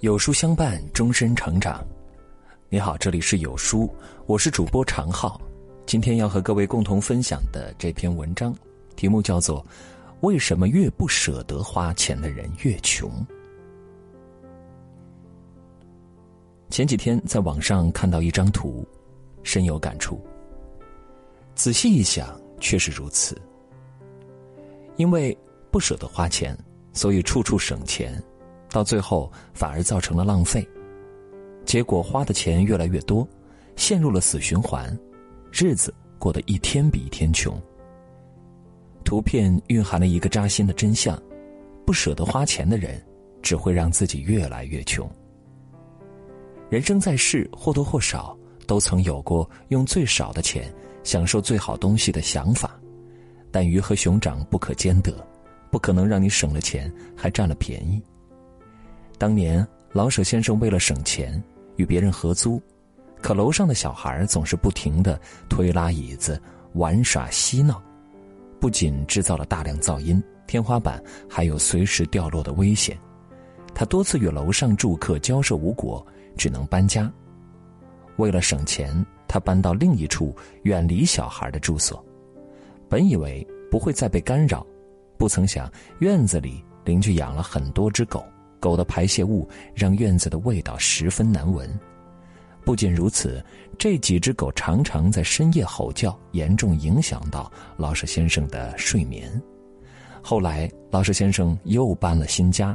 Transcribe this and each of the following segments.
有书相伴，终身成长。你好，这里是有书，我是主播常浩。今天要和各位共同分享的这篇文章，题目叫做《为什么越不舍得花钱的人越穷》。前几天在网上看到一张图，深有感触。仔细一想，确实如此。因为不舍得花钱，所以处处省钱。到最后反而造成了浪费，结果花的钱越来越多，陷入了死循环，日子过得一天比一天穷。图片蕴含了一个扎心的真相：不舍得花钱的人，只会让自己越来越穷。人生在世，或多或少都曾有过用最少的钱享受最好东西的想法，但鱼和熊掌不可兼得，不可能让你省了钱还占了便宜。当年老舍先生为了省钱，与别人合租，可楼上的小孩总是不停的推拉椅子、玩耍嬉闹，不仅制造了大量噪音，天花板还有随时掉落的危险。他多次与楼上住客交涉无果，只能搬家。为了省钱，他搬到另一处远离小孩的住所。本以为不会再被干扰，不曾想院子里邻居养了很多只狗。狗的排泄物让院子的味道十分难闻。不仅如此，这几只狗常常在深夜吼叫，严重影响到老舍先生的睡眠。后来，老舍先生又搬了新家，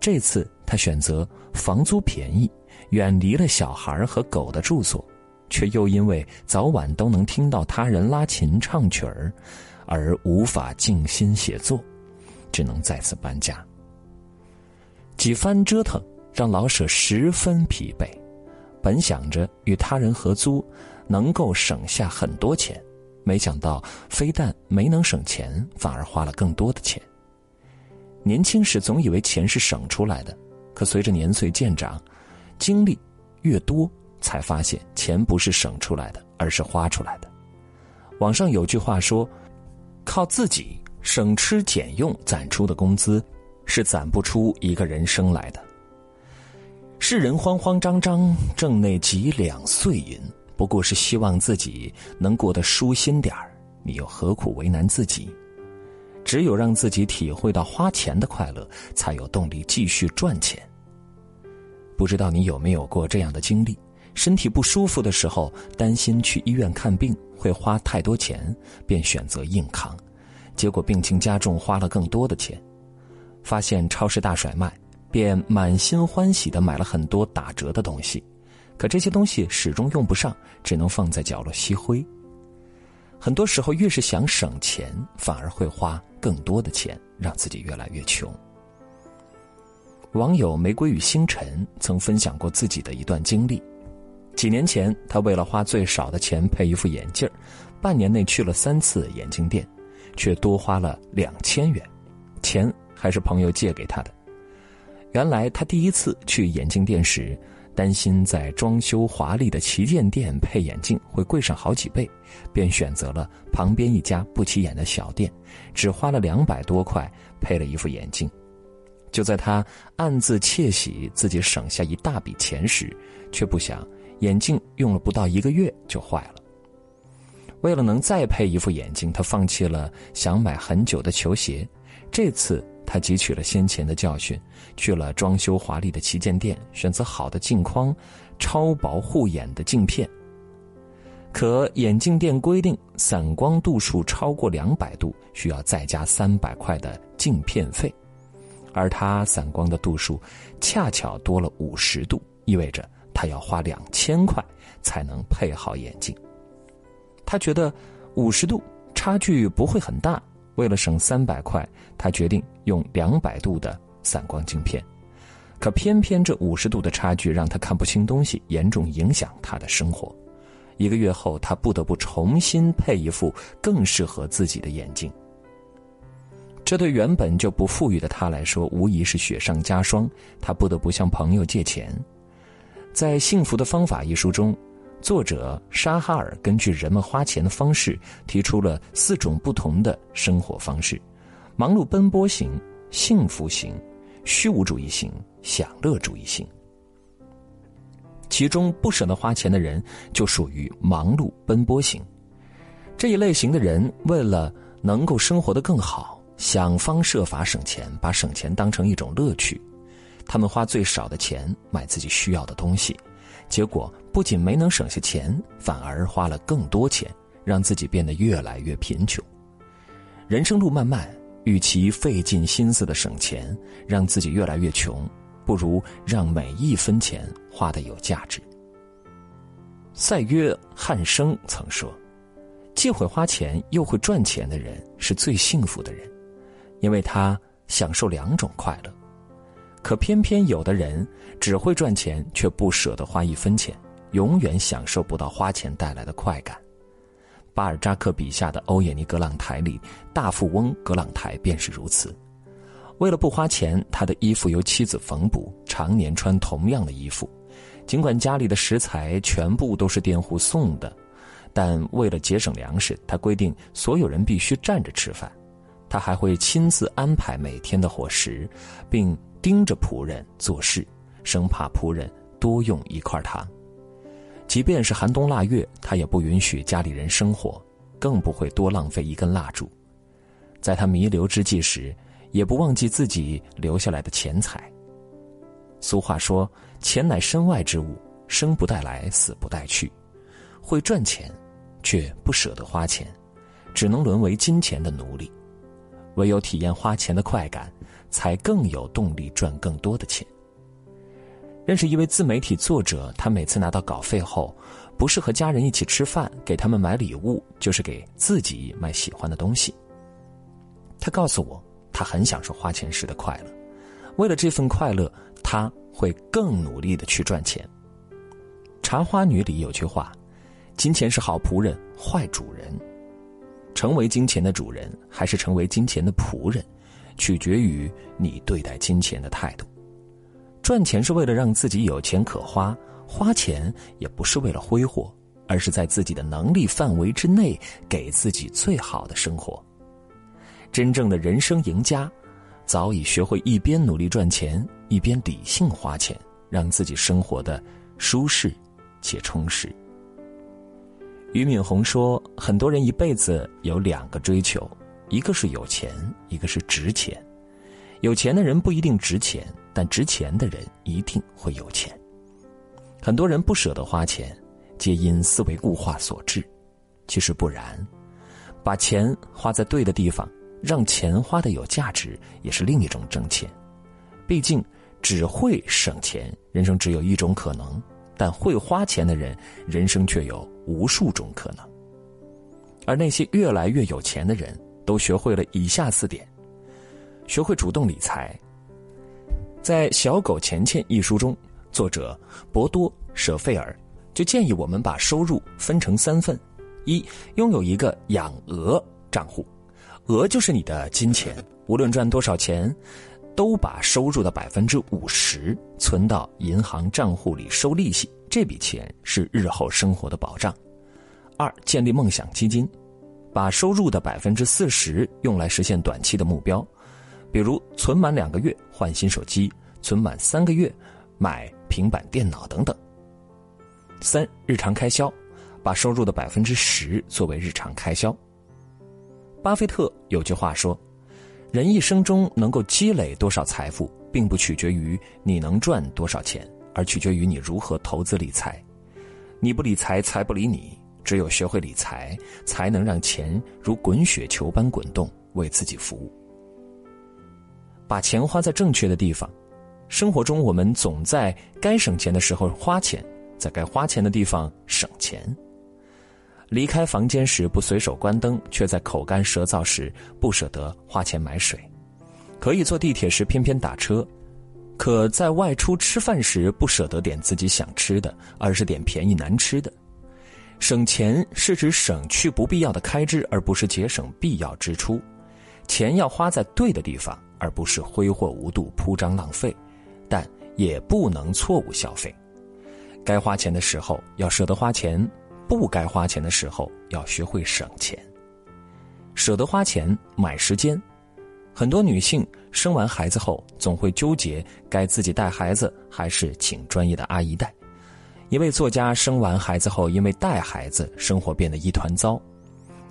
这次他选择房租便宜、远离了小孩和狗的住所，却又因为早晚都能听到他人拉琴唱曲儿，而无法静心写作，只能再次搬家。几番折腾让老舍十分疲惫，本想着与他人合租能够省下很多钱，没想到非但没能省钱，反而花了更多的钱。年轻时总以为钱是省出来的，可随着年岁渐长，经历越多，才发现钱不是省出来的，而是花出来的。网上有句话说：“靠自己省吃俭用攒出的工资。”是攒不出一个人生来的。世人慌慌张张挣那几两碎银，不过是希望自己能过得舒心点儿。你又何苦为难自己？只有让自己体会到花钱的快乐，才有动力继续赚钱。不知道你有没有过这样的经历？身体不舒服的时候，担心去医院看病会花太多钱，便选择硬扛，结果病情加重，花了更多的钱。发现超市大甩卖，便满心欢喜的买了很多打折的东西，可这些东西始终用不上，只能放在角落吸灰。很多时候，越是想省钱，反而会花更多的钱，让自己越来越穷。网友玫瑰与星辰曾分享过自己的一段经历：几年前，他为了花最少的钱配一副眼镜半年内去了三次眼镜店，却多花了两千元，钱。还是朋友借给他的。原来他第一次去眼镜店时，担心在装修华丽的旗舰店配眼镜会贵上好几倍，便选择了旁边一家不起眼的小店，只花了两百多块配了一副眼镜。就在他暗自窃喜自己省下一大笔钱时，却不想眼镜用了不到一个月就坏了。为了能再配一副眼镜，他放弃了想买很久的球鞋，这次。他汲取了先前的教训，去了装修华丽的旗舰店，选择好的镜框、超薄护眼的镜片。可眼镜店规定，散光度数超过两百度，需要再加三百块的镜片费，而他散光的度数恰巧多了五十度，意味着他要花两千块才能配好眼镜。他觉得五十度差距不会很大。为了省三百块，他决定用两百度的散光镜片，可偏偏这五十度的差距让他看不清东西，严重影响他的生活。一个月后，他不得不重新配一副更适合自己的眼镜。这对原本就不富裕的他来说，无疑是雪上加霜。他不得不向朋友借钱。在《幸福的方法》一书中。作者沙哈尔根据人们花钱的方式，提出了四种不同的生活方式：忙碌奔波型、幸福型、虚无主义型、享乐主义型。其中不舍得花钱的人，就属于忙碌奔波型。这一类型的人，为了能够生活的更好，想方设法省钱，把省钱当成一种乐趣。他们花最少的钱买自己需要的东西，结果不仅没能省下钱，反而花了更多钱，让自己变得越来越贫穷。人生路漫漫，与其费尽心思的省钱，让自己越来越穷。不如让每一分钱花的有价值。赛约翰生曾说：“既会花钱又会赚钱的人是最幸福的人，因为他享受两种快乐。可偏偏有的人只会赚钱，却不舍得花一分钱，永远享受不到花钱带来的快感。”巴尔扎克笔下的欧也尼·格朗台里，大富翁格朗台便是如此。为了不花钱，他的衣服由妻子缝补，常年穿同样的衣服。尽管家里的食材全部都是佃户送的，但为了节省粮食，他规定所有人必须站着吃饭。他还会亲自安排每天的伙食，并盯着仆人做事，生怕仆人多用一块糖。即便是寒冬腊月，他也不允许家里人生火，更不会多浪费一根蜡烛。在他弥留之际时。也不忘记自己留下来的钱财。俗话说：“钱乃身外之物，生不带来，死不带去。”会赚钱，却不舍得花钱，只能沦为金钱的奴隶。唯有体验花钱的快感，才更有动力赚更多的钱。认识一位自媒体作者，他每次拿到稿费后，不是和家人一起吃饭，给他们买礼物，就是给自己买喜欢的东西。他告诉我。他很享受花钱时的快乐，为了这份快乐，他会更努力的去赚钱。茶花女里有句话：“金钱是好仆人，坏主人。”成为金钱的主人，还是成为金钱的仆人，取决于你对待金钱的态度。赚钱是为了让自己有钱可花，花钱也不是为了挥霍，而是在自己的能力范围之内，给自己最好的生活。真正的人生赢家，早已学会一边努力赚钱，一边理性花钱，让自己生活的舒适且充实。俞敏洪说：“很多人一辈子有两个追求，一个是有钱，一个是值钱。有钱的人不一定值钱，但值钱的人一定会有钱。很多人不舍得花钱，皆因思维固化所致。其实不然，把钱花在对的地方。”让钱花的有价值，也是另一种挣钱。毕竟，只会省钱，人生只有一种可能；但会花钱的人，人生却有无数种可能。而那些越来越有钱的人，都学会了以下四点：学会主动理财。在《小狗钱钱》一书中，作者博多舍费尔就建议我们把收入分成三份：一，拥有一个养鹅账户。鹅就是你的金钱，无论赚多少钱，都把收入的百分之五十存到银行账户里收利息，这笔钱是日后生活的保障。二，建立梦想基金，把收入的百分之四十用来实现短期的目标，比如存满两个月换新手机，存满三个月买平板电脑等等。三，日常开销，把收入的百分之十作为日常开销。巴菲特有句话说：“人一生中能够积累多少财富，并不取决于你能赚多少钱，而取决于你如何投资理财。你不理财，财不理你。只有学会理财，才能让钱如滚雪球般滚动，为自己服务。把钱花在正确的地方。生活中，我们总在该省钱的时候花钱，在该花钱的地方省钱。”离开房间时不随手关灯，却在口干舌燥时不舍得花钱买水；可以坐地铁时偏偏打车，可在外出吃饭时不舍得点自己想吃的，而是点便宜难吃的。省钱是指省去不必要的开支，而不是节省必要支出。钱要花在对的地方，而不是挥霍无度、铺张浪费，但也不能错误消费。该花钱的时候要舍得花钱。不该花钱的时候，要学会省钱。舍得花钱买时间，很多女性生完孩子后，总会纠结该自己带孩子还是请专业的阿姨带。一位作家生完孩子后，因为带孩子，生活变得一团糟。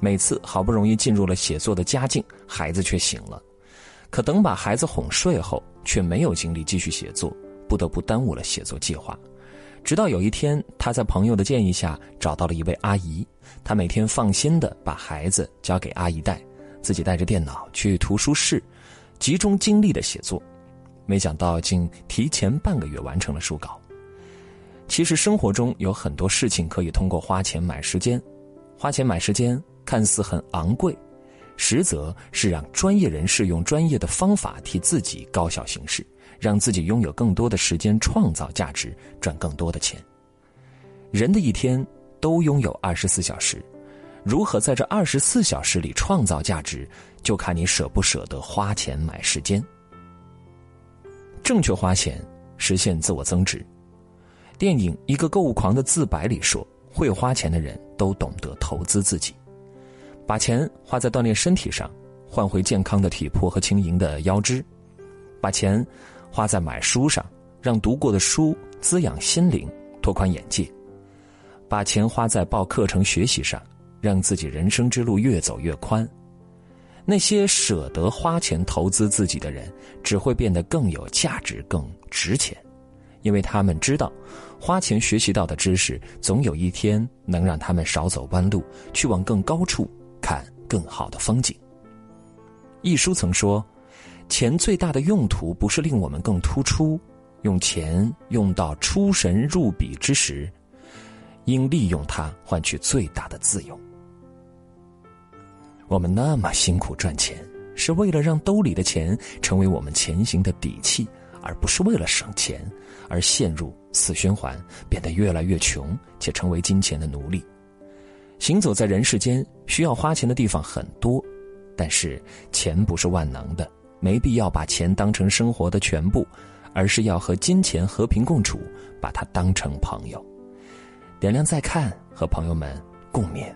每次好不容易进入了写作的佳境，孩子却醒了。可等把孩子哄睡后，却没有精力继续写作，不得不耽误了写作计划。直到有一天，他在朋友的建议下找到了一位阿姨，他每天放心的把孩子交给阿姨带，自己带着电脑去图书室，集中精力的写作。没想到竟提前半个月完成了书稿。其实生活中有很多事情可以通过花钱买时间，花钱买时间看似很昂贵，实则是让专业人士用专业的方法替自己高效行事，让自己拥有更多的时间创造价值，赚更多的钱。人的一天都拥有二十四小时，如何在这二十四小时里创造价值，就看你舍不舍得花钱买时间。正确花钱，实现自我增值。电影《一个购物狂的自白》里说：“会花钱的人都懂得投资自己，把钱花在锻炼身体上，换回健康的体魄和轻盈的腰肢；把钱花在买书上，让读过的书滋养心灵、拓宽眼界；把钱花在报课程学习上，让自己人生之路越走越宽。那些舍得花钱投资自己的人，只会变得更有价值、更值钱。”因为他们知道，花钱学习到的知识，总有一天能让他们少走弯路，去往更高处看更好的风景。一书曾说：“钱最大的用途不是令我们更突出，用钱用到出神入笔之时，应利用它换取最大的自由。”我们那么辛苦赚钱，是为了让兜里的钱成为我们前行的底气。而不是为了省钱而陷入死循环，变得越来越穷，且成为金钱的奴隶。行走在人世间，需要花钱的地方很多，但是钱不是万能的，没必要把钱当成生活的全部，而是要和金钱和平共处，把它当成朋友。点亮再看，和朋友们共勉。